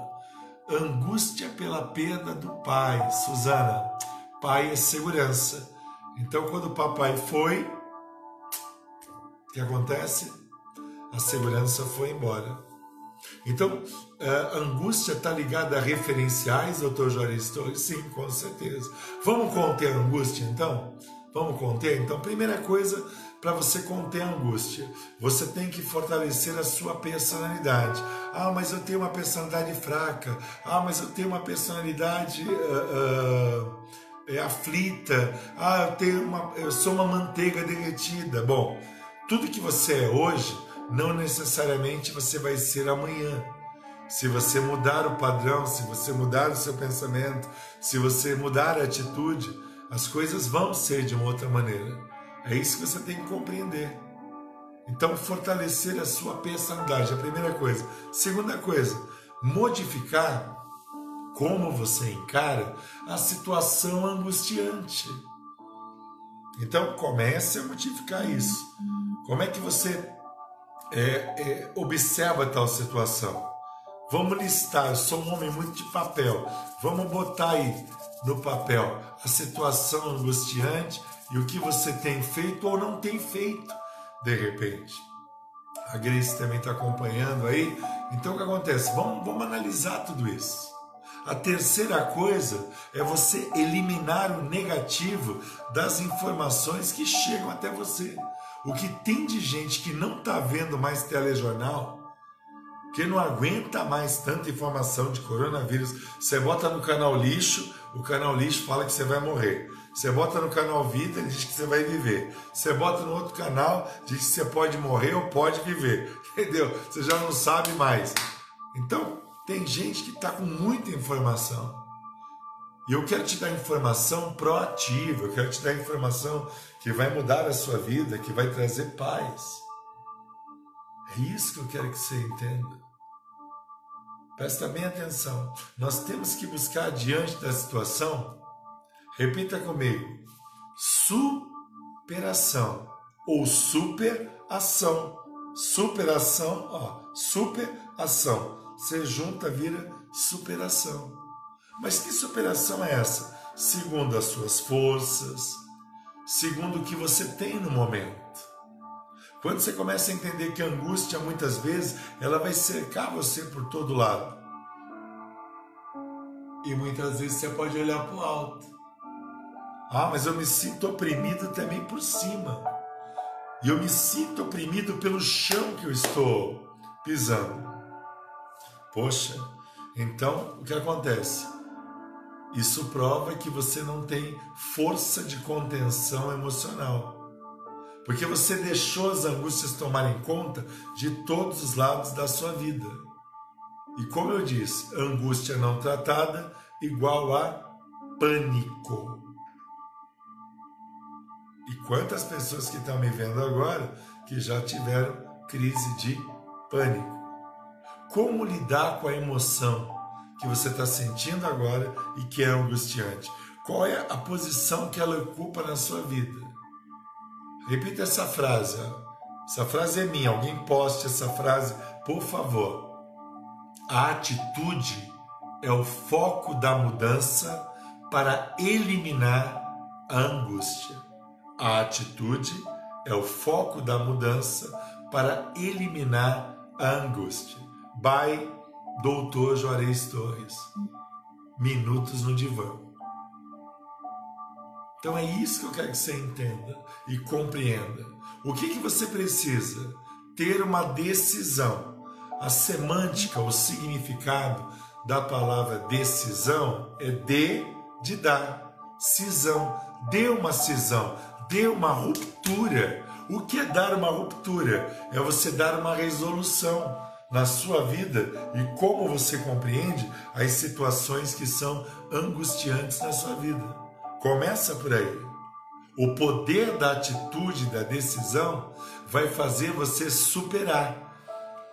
A: Angústia pela perda do pai. Suzana, pai é segurança. Então, quando o papai foi, o que acontece? A segurança foi embora. Então, a angústia está ligada a referenciais, doutor Torres? Sim, com certeza. Vamos conter a angústia, então? Vamos conter? Então, primeira coisa, para você conter a angústia, você tem que fortalecer a sua personalidade. Ah, mas eu tenho uma personalidade fraca. Ah, mas eu tenho uma personalidade uh, uh, aflita. Ah, eu, tenho uma, eu sou uma manteiga derretida. Bom, tudo que você é hoje, não necessariamente você vai ser amanhã. Se você mudar o padrão, se você mudar o seu pensamento, se você mudar a atitude, as coisas vão ser de uma outra maneira. É isso que você tem que compreender. Então, fortalecer a sua personalidade, a primeira coisa. Segunda coisa, modificar como você encara a situação angustiante. Então, comece a modificar isso. Como é que você é, é, observa tal situação? Vamos listar. Eu sou um homem muito de papel. Vamos botar aí no papel a situação angustiante e o que você tem feito ou não tem feito de repente. A Grace também está acompanhando aí. Então o que acontece? Vamos, vamos analisar tudo isso. A terceira coisa é você eliminar o negativo das informações que chegam até você. O que tem de gente que não está vendo mais telejornal, que não aguenta mais tanta informação de coronavírus. Você bota no canal lixo, o canal lixo fala que você vai morrer. Você bota no canal Vida, ele diz que você vai viver. Você bota no outro canal, diz que você pode morrer ou pode viver. *laughs* Entendeu? Você já não sabe mais. Então, tem gente que está com muita informação. E eu quero te dar informação proativa, eu quero te dar informação que vai mudar a sua vida, que vai trazer paz. É isso que eu quero que você entenda. Presta bem atenção. Nós temos que buscar diante da situação Repita comigo: superação ou superação. Superação, ó, superação. Você junta, vira superação. Mas que superação é essa? Segundo as suas forças, segundo o que você tem no momento. Quando você começa a entender que a angústia muitas vezes ela vai cercar você por todo lado. E muitas vezes você pode olhar para o alto ah, mas eu me sinto oprimido também por cima. E eu me sinto oprimido pelo chão que eu estou pisando. Poxa, então o que acontece? Isso prova que você não tem força de contenção emocional. Porque você deixou as angústias tomarem conta de todos os lados da sua vida. E como eu disse, angústia não tratada igual a pânico. E quantas pessoas que estão me vendo agora que já tiveram crise de pânico? Como lidar com a emoção que você está sentindo agora e que é angustiante? Qual é a posição que ela ocupa na sua vida? Repita essa frase. Essa frase é minha. Alguém poste essa frase, por favor. A atitude é o foco da mudança para eliminar a angústia. A atitude é o foco da mudança para eliminar a angústia. By Doutor Juarez Torres. Minutos no divã. Então é isso que eu quero que você entenda e compreenda. O que, que você precisa? Ter uma decisão. A semântica, o significado da palavra decisão é de de dar, cisão. Dê uma cisão, dê uma ruptura. O que é dar uma ruptura? É você dar uma resolução na sua vida e como você compreende as situações que são angustiantes na sua vida. Começa por aí. O poder da atitude, da decisão, vai fazer você superar.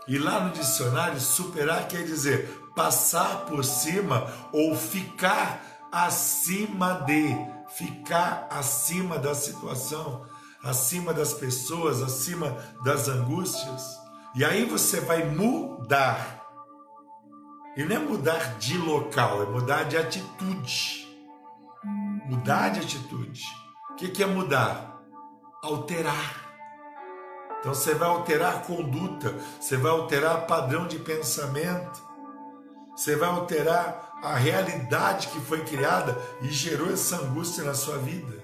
A: E lá no dicionário, superar quer dizer passar por cima ou ficar acima de, ficar acima da situação, acima das pessoas, acima das angústias. E aí você vai mudar. E não é mudar de local, é mudar de atitude. Mudar de atitude. O que é mudar? Alterar. Então você vai alterar a conduta, você vai alterar padrão de pensamento, você vai alterar a realidade que foi criada e gerou essa angústia na sua vida.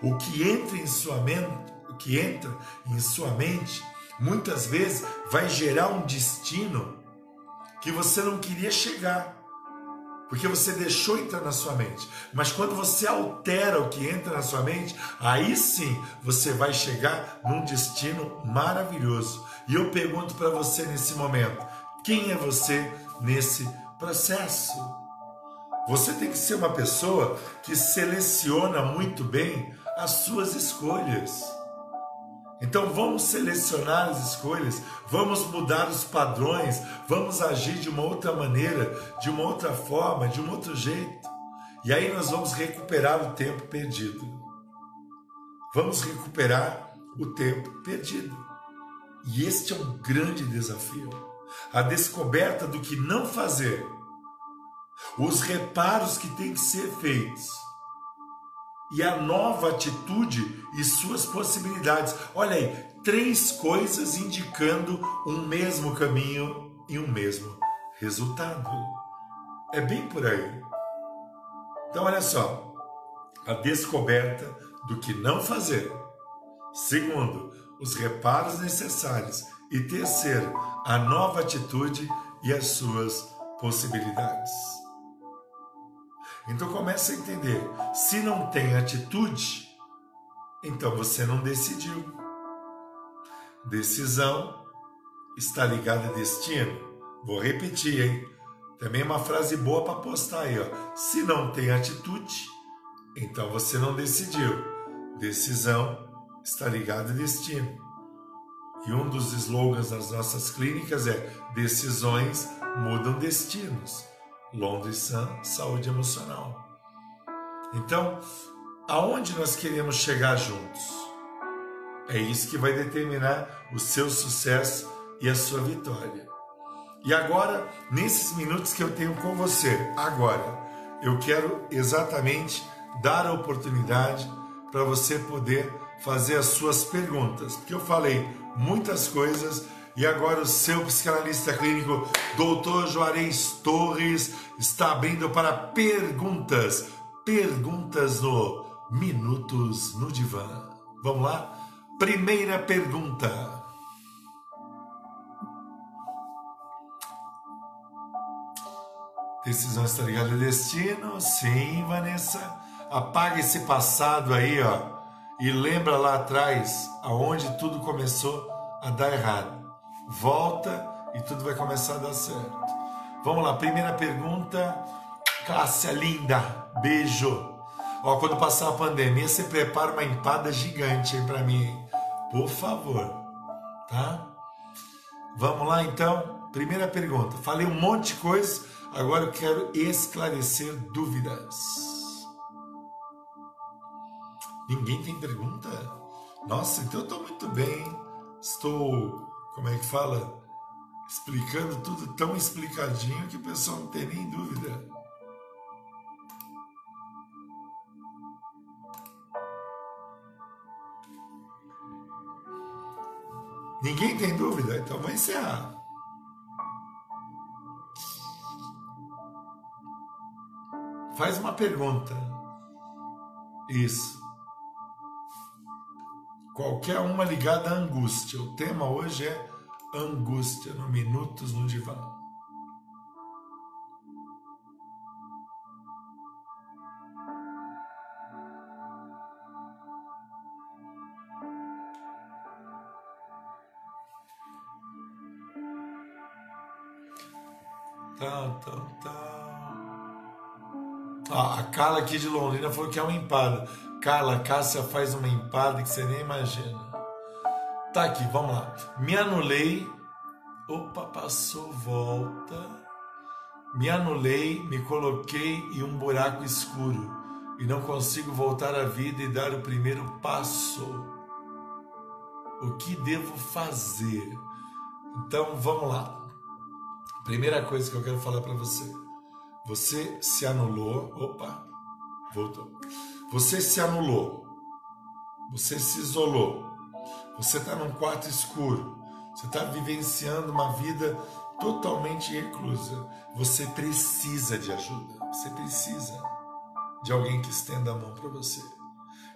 A: O que entra em sua mente, o que entra em sua mente, muitas vezes vai gerar um destino que você não queria chegar. Porque você deixou entrar na sua mente. Mas quando você altera o que entra na sua mente, aí sim você vai chegar num destino maravilhoso. E eu pergunto para você nesse momento: quem é você nesse processo? Você tem que ser uma pessoa que seleciona muito bem as suas escolhas. Então vamos selecionar as escolhas, vamos mudar os padrões, vamos agir de uma outra maneira, de uma outra forma, de um outro jeito. E aí nós vamos recuperar o tempo perdido. Vamos recuperar o tempo perdido. E este é um grande desafio. A descoberta do que não fazer os reparos que têm que ser feitos e a nova atitude e suas possibilidades. Olha aí, três coisas indicando um mesmo caminho e um mesmo resultado. É bem por aí. Então, olha só, a descoberta do que não fazer. Segundo, os reparos necessários. E terceiro, a nova atitude e as suas possibilidades. Então comece a entender, se não tem atitude, então você não decidiu. Decisão está ligada a destino. Vou repetir, hein? Também uma frase boa para postar aí, ó. Se não tem atitude, então você não decidiu. Decisão está ligada a destino. E um dos slogans das nossas clínicas é: decisões mudam destinos. Londres Sun Saúde Emocional. Então, aonde nós queremos chegar juntos? É isso que vai determinar o seu sucesso e a sua vitória. E agora, nesses minutos que eu tenho com você, agora, eu quero exatamente dar a oportunidade para você poder fazer as suas perguntas, porque eu falei muitas coisas e agora o seu psicanalista clínico, Dr. Juarez Torres, está abrindo para perguntas. Perguntas no Minutos no Divã. Vamos lá? Primeira pergunta. Decisão está ligada ao destino? Sim, Vanessa. Apaga esse passado aí, ó. E lembra lá atrás aonde tudo começou a dar errado volta e tudo vai começar a dar certo. Vamos lá, primeira pergunta. Cássia linda, beijo. Ó, quando passar a pandemia, você prepara uma empada gigante aí para mim, por favor, tá? Vamos lá então. Primeira pergunta. Falei um monte de coisa, agora eu quero esclarecer dúvidas. Ninguém tem pergunta? Nossa, então eu estou muito bem. Estou como é que fala? Explicando tudo tão explicadinho que o pessoal não tem nem dúvida. Ninguém tem dúvida? Então vou encerrar. Faz uma pergunta. Isso. Qualquer uma ligada à angústia. O tema hoje é angústia no Minutos no Divã. Tal, tal, tal. Ah, a Carla aqui de Londrina falou que é uma empada. Carla, Cássia faz uma empada que você nem imagina. Tá aqui, vamos lá. Me anulei. Opa, passou, volta. Me anulei, me coloquei em um buraco escuro e não consigo voltar à vida e dar o primeiro passo. O que devo fazer? Então vamos lá. Primeira coisa que eu quero falar para você. Você se anulou. Opa, voltou. Você se anulou. Você se isolou. Você está num quarto escuro. Você está vivenciando uma vida totalmente reclusa. Você precisa de ajuda. Você precisa de alguém que estenda a mão para você.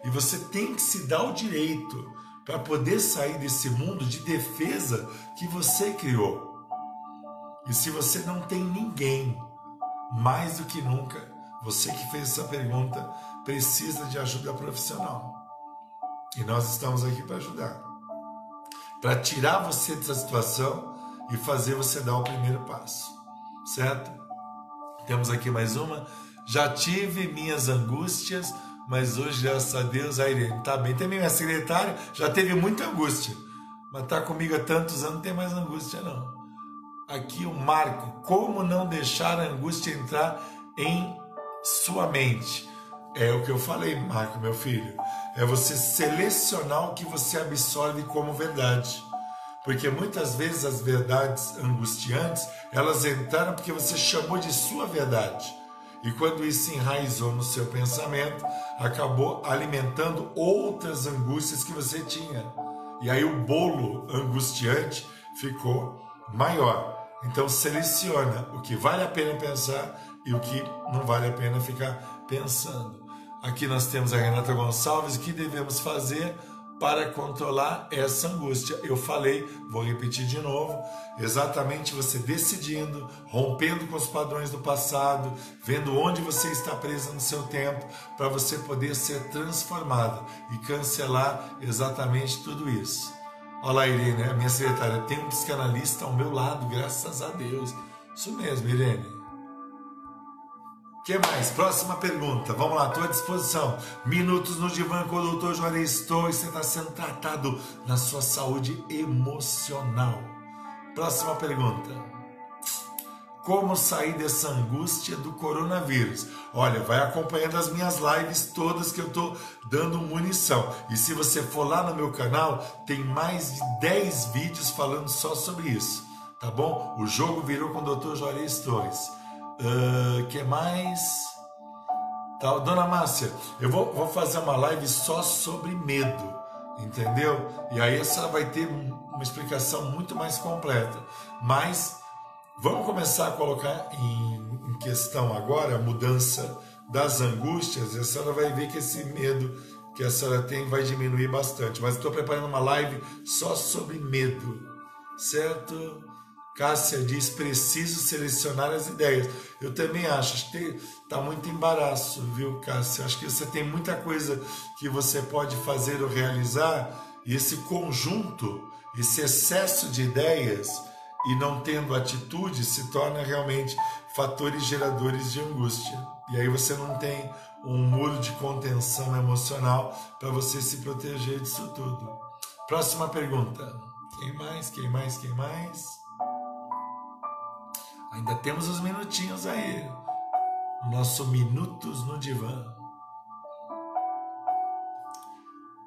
A: E você tem que se dar o direito para poder sair desse mundo de defesa que você criou. E se você não tem ninguém, mais do que nunca, você que fez essa pergunta precisa de ajuda profissional. E nós estamos aqui para ajudar. Para tirar você dessa situação e fazer você dar o primeiro passo. Certo? Temos aqui mais uma. Já tive minhas angústias, mas hoje, graças a Deus, a Irene tá bem. Também minha secretária já teve muita angústia, mas tá comigo há tantos anos, não tem mais angústia não aqui o marco, como não deixar a angústia entrar em sua mente. É o que eu falei, Marco, meu filho. É você selecionar o que você absorve como verdade. Porque muitas vezes as verdades angustiantes, elas entraram porque você chamou de sua verdade. E quando isso enraizou no seu pensamento, acabou alimentando outras angústias que você tinha. E aí o bolo angustiante ficou maior. Então seleciona o que vale a pena pensar e o que não vale a pena ficar pensando. Aqui nós temos a Renata Gonçalves, o que devemos fazer para controlar essa angústia. Eu falei, vou repetir de novo, exatamente você decidindo, rompendo com os padrões do passado, vendo onde você está presa no seu tempo, para você poder ser transformada e cancelar exatamente tudo isso. Olá, Irene, minha secretária tem um psicanalista ao meu lado, graças a Deus. Isso mesmo, Irene. Que mais? Próxima pergunta. Vamos lá, estou à disposição. Minutos no divã com o doutor Juarez e você está sendo tratado na sua saúde emocional. Próxima pergunta. Como sair dessa angústia do coronavírus? Olha, vai acompanhando as minhas lives todas que eu estou dando munição. E se você for lá no meu canal, tem mais de 10 vídeos falando só sobre isso. Tá bom? O jogo virou com o Dr. Juarez Torres. Uh, que mais? Tá, Dona Márcia, eu vou, vou fazer uma live só sobre medo entendeu? E aí a senhora vai ter uma explicação muito mais completa. Mas Vamos começar a colocar em, em questão agora a mudança das angústias, e a senhora vai ver que esse medo que a senhora tem vai diminuir bastante. Mas estou preparando uma live só sobre medo, certo? Cássia diz: preciso selecionar as ideias. Eu também acho, que está muito embaraço, viu, Cássia? Acho que você tem muita coisa que você pode fazer ou realizar, e esse conjunto, esse excesso de ideias e não tendo atitude se torna realmente fatores geradores de angústia. E aí você não tem um muro de contenção emocional para você se proteger disso tudo. Próxima pergunta. Quem mais? Quem mais? Quem mais? Ainda temos uns minutinhos aí. Nosso Minutos no Divã.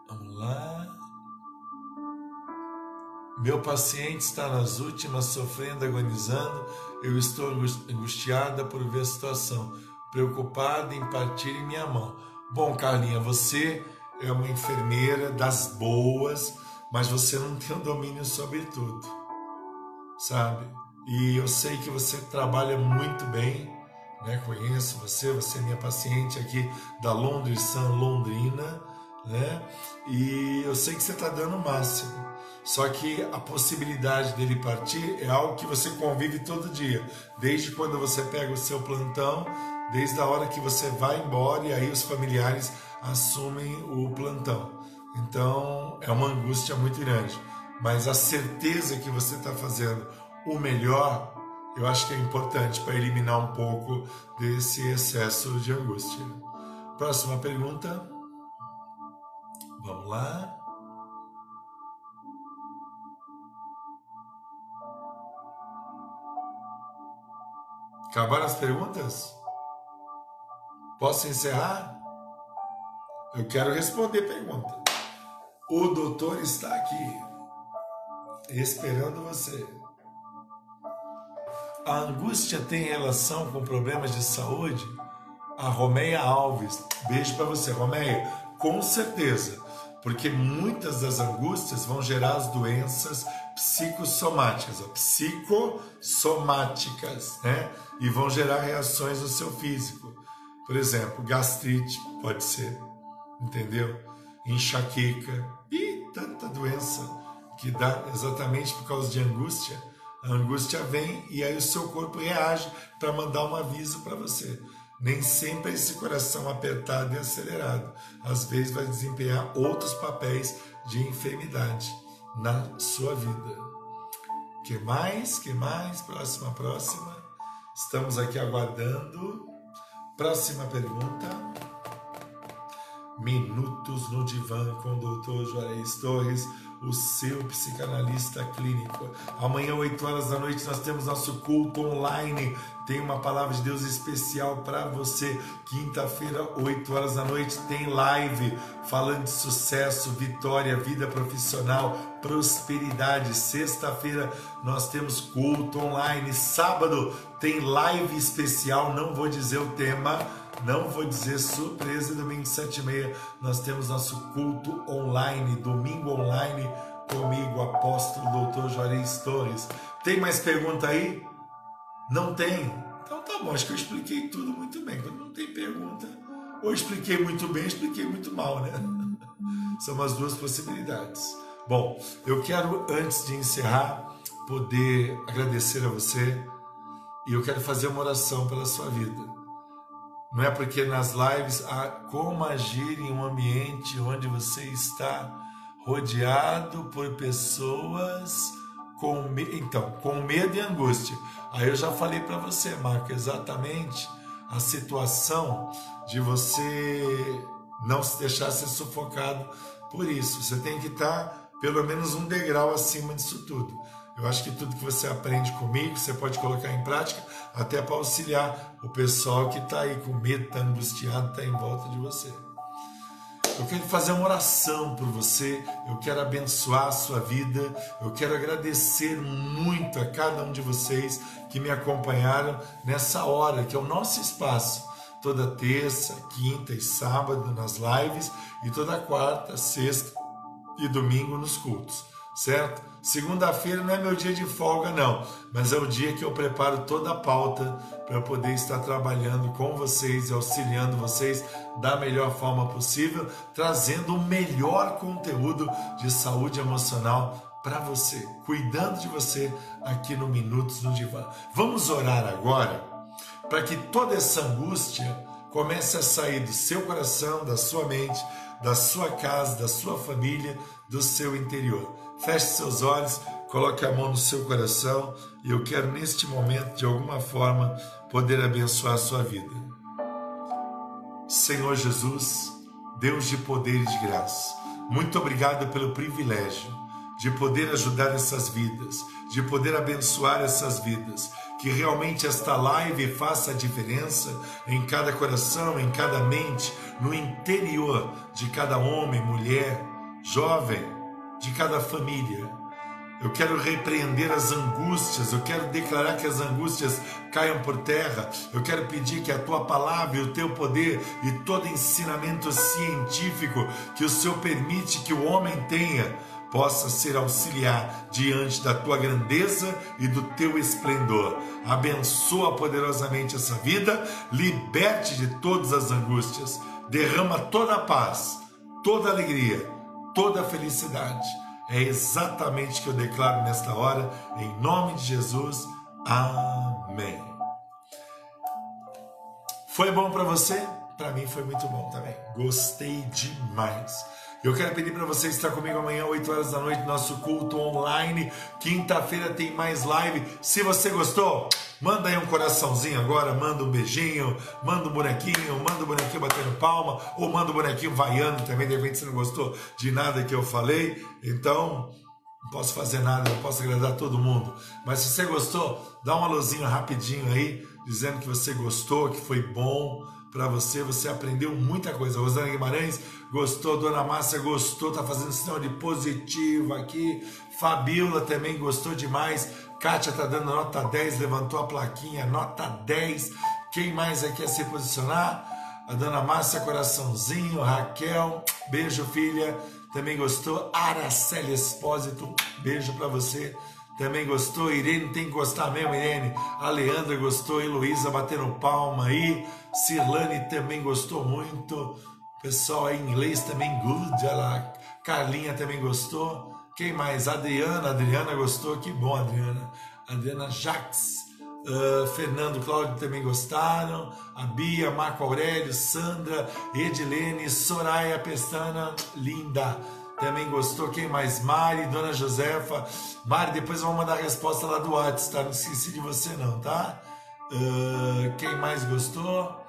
A: Vamos lá. Meu paciente está nas últimas, sofrendo, agonizando. Eu estou angustiada por ver a situação, preocupada em partir em minha mão. Bom, Carlinha, você é uma enfermeira das boas, mas você não tem o domínio sobre tudo, sabe? E eu sei que você trabalha muito bem, né? Conheço você, você é minha paciente aqui da Londres San Londrina, né? E eu sei que você está dando o máximo. Só que a possibilidade dele partir é algo que você convive todo dia, desde quando você pega o seu plantão, desde a hora que você vai embora e aí os familiares assumem o plantão. Então é uma angústia muito grande. Mas a certeza que você está fazendo o melhor, eu acho que é importante para eliminar um pouco desse excesso de angústia. Próxima pergunta. Vamos lá. Acabaram as perguntas? Posso encerrar? Eu quero responder pergunta. O doutor está aqui, esperando você. A angústia tem relação com problemas de saúde? A Romeia Alves, beijo para você, Romeia. Com certeza, porque muitas das angústias vão gerar as doenças psicossomáticas, ó, psicossomáticas, né? E vão gerar reações no seu físico. Por exemplo, gastrite pode ser, entendeu? enxaqueca e tanta doença que dá exatamente por causa de angústia. A angústia vem e aí o seu corpo reage para mandar um aviso para você. Nem sempre é esse coração apertado e acelerado. Às vezes vai desempenhar outros papéis de enfermidade na sua vida. Que mais? Que mais? Próxima, próxima. Estamos aqui aguardando. Próxima pergunta. Minutos no Divã com o Dr. Juarez Torres, o seu psicanalista clínico. Amanhã, 8 horas da noite, nós temos nosso culto online. Tem uma palavra de Deus especial para você. Quinta-feira, 8 horas da noite, tem live falando de sucesso, vitória, vida profissional, prosperidade. Sexta-feira, nós temos culto online. Sábado, tem live especial. Não vou dizer o tema não vou dizer surpresa, domingo sete e meia nós temos nosso culto online, domingo online comigo, apóstolo doutor Juarez Torres. Tem mais pergunta aí? Não tem? Então tá bom, acho que eu expliquei tudo muito bem. Quando não tem pergunta, ou expliquei muito bem, expliquei muito mal, né? *laughs* São as duas possibilidades. Bom, eu quero, antes de encerrar, poder agradecer a você e eu quero fazer uma oração pela sua vida. Não é porque nas lives há como agir em um ambiente onde você está rodeado por pessoas com então com medo e angústia. Aí eu já falei para você, Marco, exatamente a situação de você não se deixar ser sufocado por isso. Você tem que estar pelo menos um degrau acima disso tudo. Eu acho que tudo que você aprende comigo, você pode colocar em prática, até para auxiliar o pessoal que está aí com medo, está angustiado, está em volta de você. Eu quero fazer uma oração por você, eu quero abençoar a sua vida, eu quero agradecer muito a cada um de vocês que me acompanharam nessa hora, que é o nosso espaço, toda terça, quinta e sábado nas lives e toda quarta, sexta e domingo nos cultos, certo? Segunda-feira não é meu dia de folga, não, mas é o dia que eu preparo toda a pauta para poder estar trabalhando com vocês e auxiliando vocês da melhor forma possível, trazendo o melhor conteúdo de saúde emocional para você, cuidando de você aqui no Minutos no Divã. Vamos orar agora para que toda essa angústia comece a sair do seu coração, da sua mente, da sua casa, da sua família, do seu interior Feche seus olhos, coloque a mão no seu coração e eu quero neste momento, de alguma forma, poder abençoar a sua vida. Senhor Jesus, Deus de poder e de graça, muito obrigado pelo privilégio de poder ajudar essas vidas, de poder abençoar essas vidas. Que realmente esta live faça a diferença em cada coração, em cada mente, no interior de cada homem, mulher, jovem, de cada família. Eu quero repreender as angústias, eu quero declarar que as angústias caiam por terra. Eu quero pedir que a tua palavra e o teu poder e todo ensinamento científico que o Senhor permite que o homem tenha possa ser auxiliar diante da tua grandeza e do teu esplendor. Abençoa poderosamente essa vida, liberte de todas as angústias, derrama toda a paz, toda a alegria, toda a felicidade. É exatamente o que eu declaro nesta hora, em nome de Jesus. Amém. Foi bom para você? Para mim foi muito bom também. Gostei demais. Eu quero pedir para você estar comigo amanhã, 8 horas da noite, nosso culto online. Quinta-feira tem mais live. Se você gostou, manda aí um coraçãozinho agora, manda um beijinho, manda um bonequinho, manda um bonequinho batendo palma, ou manda um bonequinho vaiando também. De repente você não gostou de nada que eu falei. Então, não posso fazer nada, não posso agradar todo mundo. Mas se você gostou, dá uma luzinha rapidinho aí, dizendo que você gostou, que foi bom para você, você aprendeu muita coisa. Rosana Guimarães gostou, Dona Márcia gostou, tá fazendo sinal de positivo aqui. Fabiola também gostou demais. Kátia tá dando nota 10, levantou a plaquinha, nota 10. Quem mais aqui quer se posicionar? A Dona Márcia, coraçãozinho. Raquel, beijo, filha. Também gostou. Araceli Espósito, beijo para você também gostou. Irene tem que gostar mesmo, Irene. A Leandra gostou. Heloísa batendo palma aí. Cirlane também gostou muito. Pessoal em inglês também, good. Ela, Carlinha também gostou. Quem mais? Adriana. Adriana gostou. Que bom, Adriana. Adriana Jax. Uh, Fernando Cláudio também gostaram, a Bia, Marco Aurélio, Sandra, Edilene, Soraya Pestana, linda também gostou. Quem mais? Mari, Dona Josefa. Mari, depois eu vou mandar a resposta lá do WhatsApp, tá? Não esqueci de você não, tá? Uh, quem mais gostou?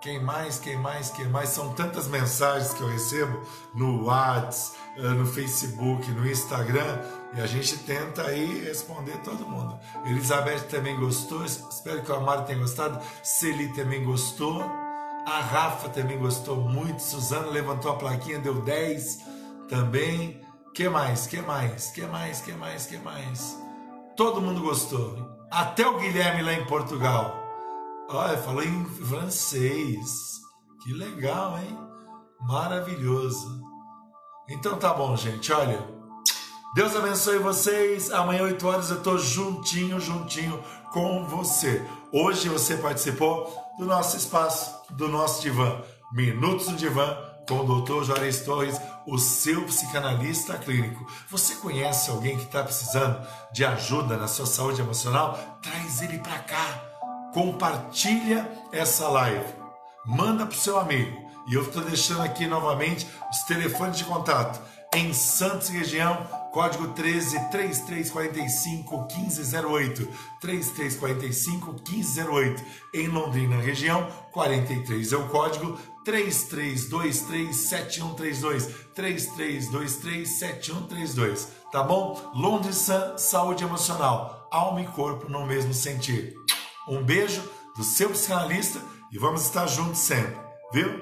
A: Quem mais, quem mais, quem mais? São tantas mensagens que eu recebo no WhatsApp, no Facebook, no Instagram, e a gente tenta aí responder todo mundo. Elizabeth também gostou, espero que o Amaro tenha gostado. Celi também gostou. A Rafa também gostou muito. Suzana levantou a plaquinha, deu 10 também. Que mais? Que mais? Que mais? Que mais? Que mais? Todo mundo gostou. Até o Guilherme lá em Portugal. Olha, falou em francês. Que legal, hein? Maravilhoso. Então tá bom, gente. Olha, Deus abençoe vocês. Amanhã, 8 horas, eu tô juntinho, juntinho com você. Hoje você participou do nosso espaço, do nosso divã. Minutos no divã com o doutor Juarez Torres, o seu psicanalista clínico. Você conhece alguém que está precisando de ajuda na sua saúde emocional? Traz ele para cá. Compartilha essa live. Manda para o seu amigo. E eu estou deixando aqui novamente os telefones de contato. Em Santos região, código 13 3345 1508. 3345 1508. Em Londrina região, 43 é o código 33237132, 33237132, tá bom? Londres Saúde Emocional, alma e corpo no mesmo sentir. Um beijo do seu psicanalista e vamos estar juntos sempre, viu?